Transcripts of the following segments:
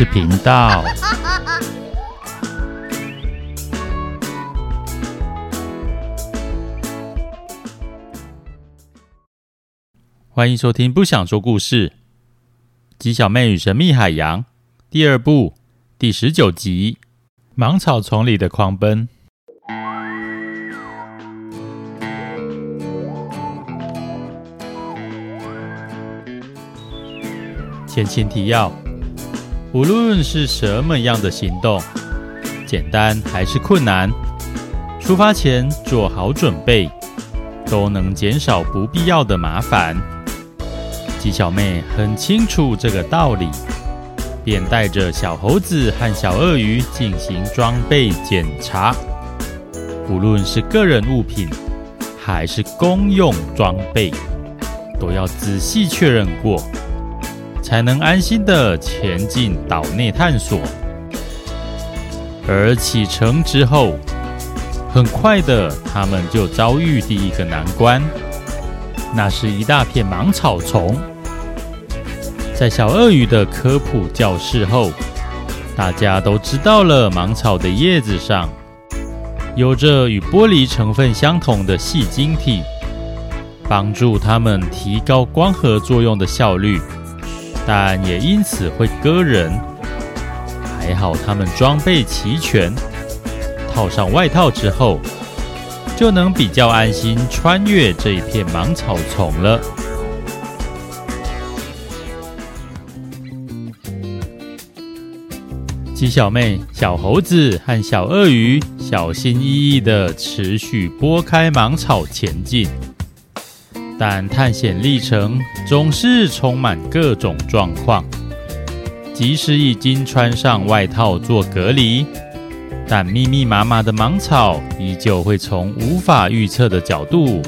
是频道。欢迎收听《不想说故事》。鸡小妹与神秘海洋第二部第十九集：芒草丛里的狂奔。前情提要。无论是什么样的行动，简单还是困难，出发前做好准备，都能减少不必要的麻烦。鸡小妹很清楚这个道理，便带着小猴子和小鳄鱼进行装备检查。无论是个人物品，还是公用装备，都要仔细确认过。才能安心的前进岛内探索。而启程之后，很快的，他们就遭遇第一个难关，那是一大片芒草丛。在小鳄鱼的科普教室后，大家都知道了芒草的叶子上有着与玻璃成分相同的细晶体，帮助它们提高光合作用的效率。但也因此会割人。还好他们装备齐全，套上外套之后，就能比较安心穿越这一片芒草丛了。鸡小妹、小猴子和小鳄鱼小心翼翼地持续拨开芒草前进。但探险历程总是充满各种状况，即使已经穿上外套做隔离，但密密麻麻的芒草依旧会从无法预测的角度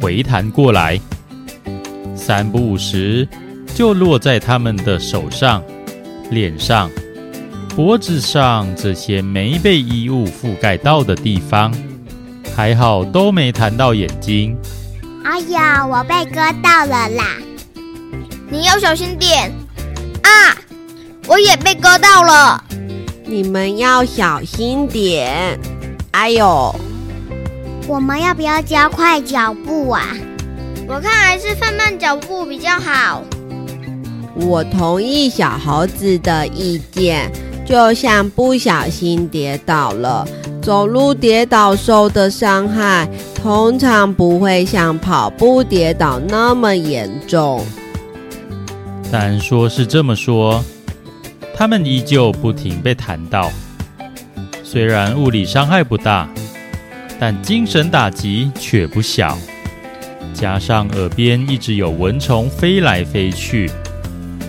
回弹过来，三不五时就落在他们的手上、脸上、脖子上这些没被衣物覆盖到的地方，还好都没弹到眼睛。哎呀，我被割到了啦！你要小心点啊！我也被割到了，你们要小心点。哎呦，我们要不要加快脚步啊？我看还是放慢脚步比较好。我同意小猴子的意见，就像不小心跌倒了，走路跌倒受的伤害。通常不会像跑步跌倒那么严重，但说是这么说，他们依旧不停被弹到。虽然物理伤害不大，但精神打击却不小。加上耳边一直有蚊虫飞来飞去，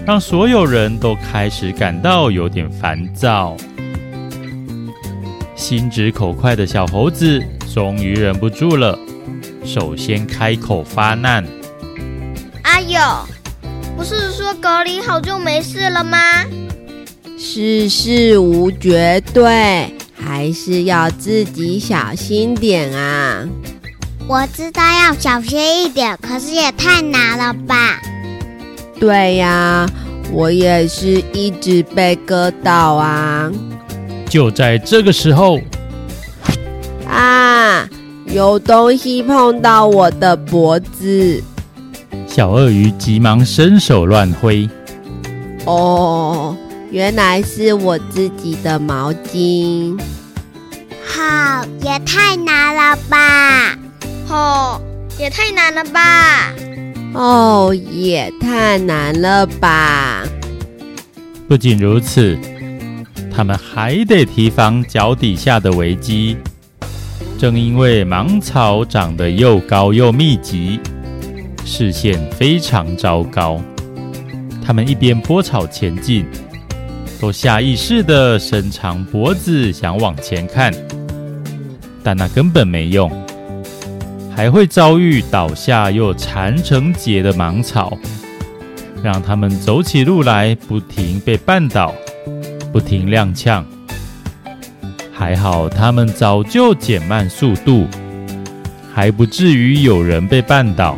让所有人都开始感到有点烦躁。心直口快的小猴子。终于忍不住了，首先开口发难：“哎呦，不是说隔离好就没事了吗？世事无绝对，还是要自己小心点啊！”我知道要小心一点，可是也太难了吧？对呀，我也是一直被割到啊！就在这个时候。啊！有东西碰到我的脖子，小鳄鱼急忙伸手乱挥。哦，原来是我自己的毛巾。好，也太难了吧！哦，也太难了吧！哦，也太难了吧！不仅如此，他们还得提防脚底下的危机。正因为芒草长得又高又密集，视线非常糟糕。他们一边拨草前进，都下意识地伸长脖子想往前看，但那根本没用，还会遭遇倒下又缠成结的芒草，让他们走起路来不停被绊倒，不停踉跄。还好，他们早就减慢速度，还不至于有人被绊倒。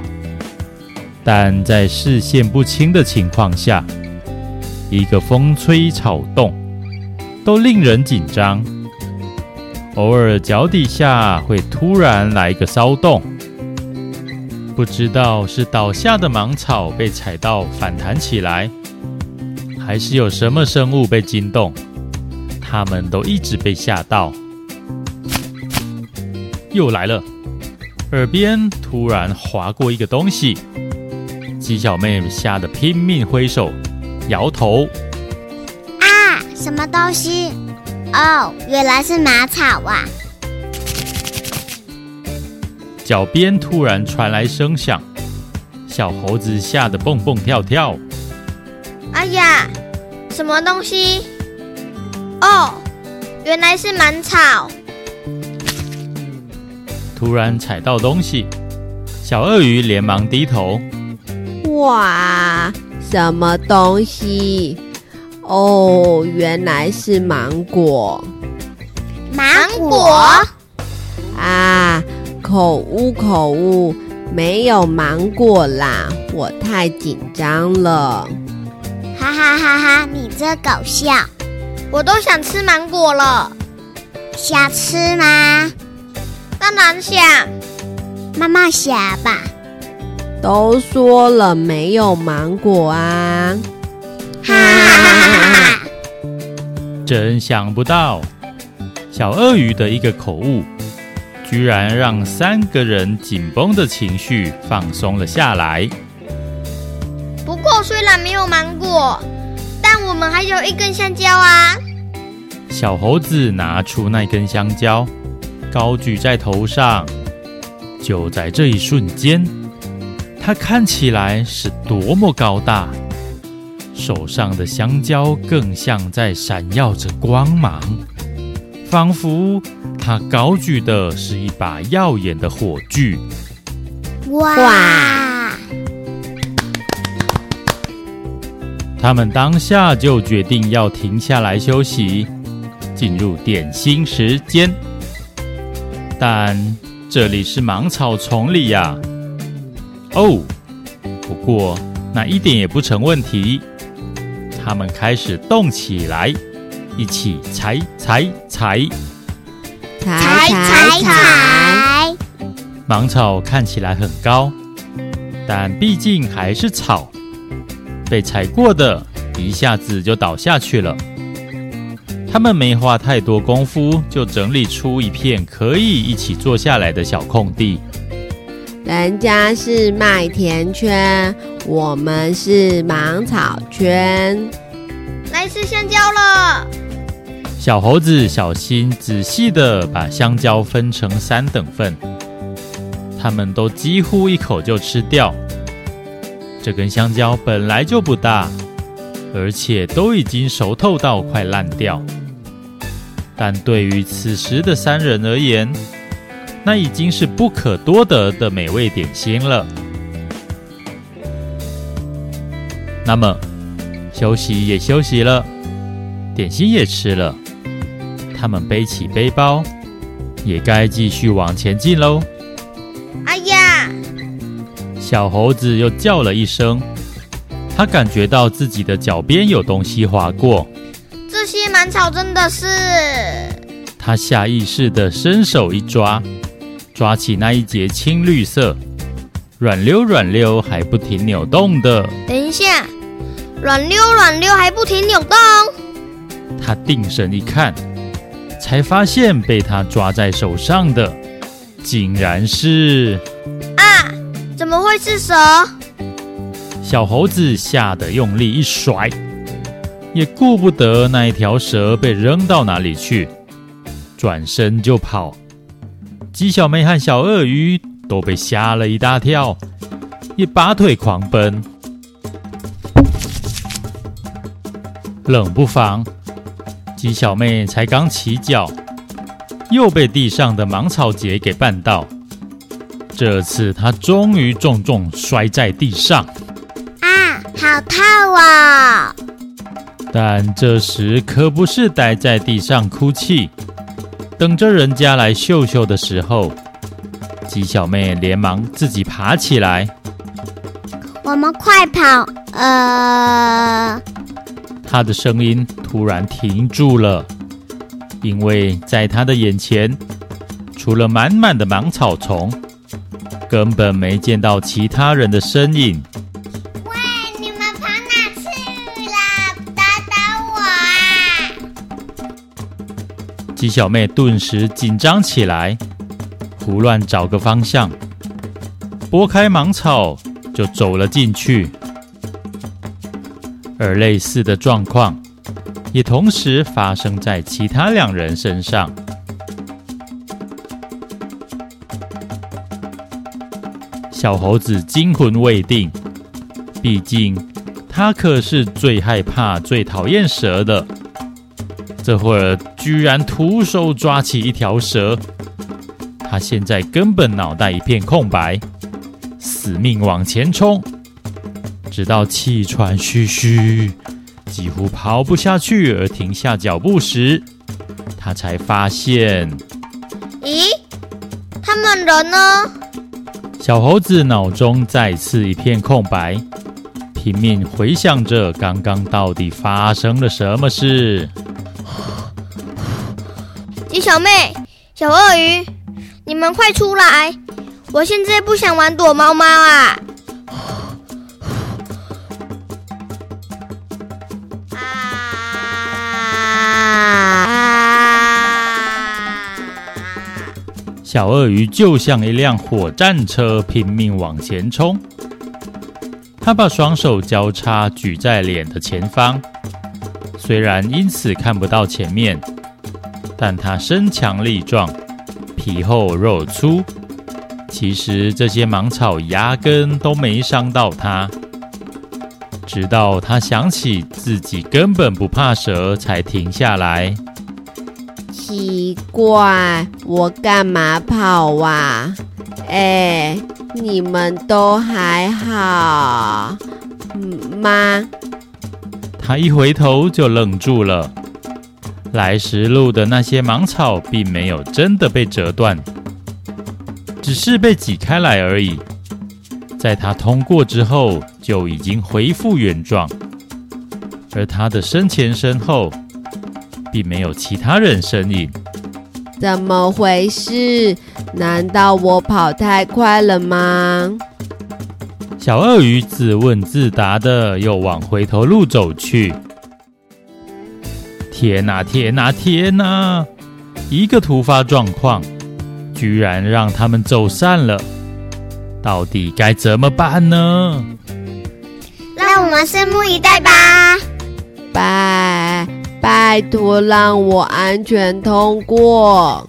但在视线不清的情况下，一个风吹草动都令人紧张。偶尔脚底下会突然来个骚动，不知道是倒下的芒草被踩到反弹起来，还是有什么生物被惊动。他们都一直被吓到，又来了，耳边突然划过一个东西，鸡小妹吓得拼命挥手，摇头。啊，什么东西？哦，原来是马草啊！脚边突然传来声响，小猴子吓得蹦蹦跳跳。哎呀，什么东西？哦，原来是芒草！突然踩到东西，小鳄鱼连忙低头。哇，什么东西？哦，原来是芒果。芒果？啊，口误口误，没有芒果啦，我太紧张了。哈哈哈哈！你这搞笑。我都想吃芒果了，想吃吗？当然想，妈妈想吧。都说了没有芒果啊！哈哈哈哈！真想不到，小鳄鱼的一个口误，居然让三个人紧绷的情绪放松了下来。不过虽然没有芒果，但我们还有一根香蕉啊！小猴子拿出那根香蕉，高举在头上。就在这一瞬间，它看起来是多么高大，手上的香蕉更像在闪耀着光芒，仿佛它高举的是一把耀眼的火炬。哇！他们当下就决定要停下来休息。进入点心时间，但这里是芒草丛里呀。哦，不过那一点也不成问题。他们开始动起来，一起踩踩踩，踩踩踩。芒草看起来很高，但毕竟还是草，被踩过的一下子就倒下去了。他们没花太多功夫，就整理出一片可以一起坐下来的小空地。人家是麦田圈，我们是芒草圈。来吃香蕉了。小猴子小心仔细地把香蕉分成三等份，他们都几乎一口就吃掉。这根香蕉本来就不大，而且都已经熟透到快烂掉。但对于此时的三人而言，那已经是不可多得的美味点心了。那么，休息也休息了，点心也吃了，他们背起背包，也该继续往前进喽。哎呀！小猴子又叫了一声，他感觉到自己的脚边有东西划过。这些芒草真的是……他下意识的伸手一抓，抓起那一节青绿色、软溜软溜还不停扭动的。等一下，软溜软溜还不停扭动。他定神一看，才发现被他抓在手上的，竟然是……啊！怎么会是蛇？小猴子吓得用力一甩。也顾不得那一条蛇被扔到哪里去，转身就跑。鸡小妹和小鳄鱼都被吓了一大跳，也拔腿狂奔。冷不防，鸡小妹才刚起脚，又被地上的芒草结给绊倒。这次她终于重重摔在地上。啊，好痛啊！但这时可不是待在地上哭泣，等着人家来秀秀的时候。鸡小妹连忙自己爬起来。我们快跑！呃。她的声音突然停住了，因为在她的眼前，除了满满的芒草丛，根本没见到其他人的身影。鸡小妹顿时紧张起来，胡乱找个方向，拨开芒草就走了进去。而类似的状况也同时发生在其他两人身上。小猴子惊魂未定，毕竟他可是最害怕、最讨厌蛇的。这会儿居然徒手抓起一条蛇，他现在根本脑袋一片空白，死命往前冲。直到气喘吁吁，几乎跑不下去而停下脚步时，他才发现：咦，他们人呢？小猴子脑中再次一片空白，拼命回想着刚刚到底发生了什么事。小妹、小鳄鱼，你们快出来！我现在不想玩躲猫猫啊！小鳄鱼就像一辆火战车，拼命往前冲。他把双手交叉举在脸的前方，虽然因此看不到前面，但他身强力壮，皮厚肉粗。其实这些芒草压根都没伤到他。直到他想起自己根本不怕蛇，才停下来。奇怪，我干嘛跑啊？哎，你们都还好吗？他一回头就愣住了。来时路的那些芒草并没有真的被折断，只是被挤开来而已。在他通过之后，就已经恢复原状，而他的身前身后。并没有其他人身影，怎么回事？难道我跑太快了吗？小鳄鱼自问自答的，又往回头路走去。天哪，天哪，天哪！一个突发状况，居然让他们走散了。到底该怎么办呢？让我们拭目以待吧。拜。拜托，让我安全通过。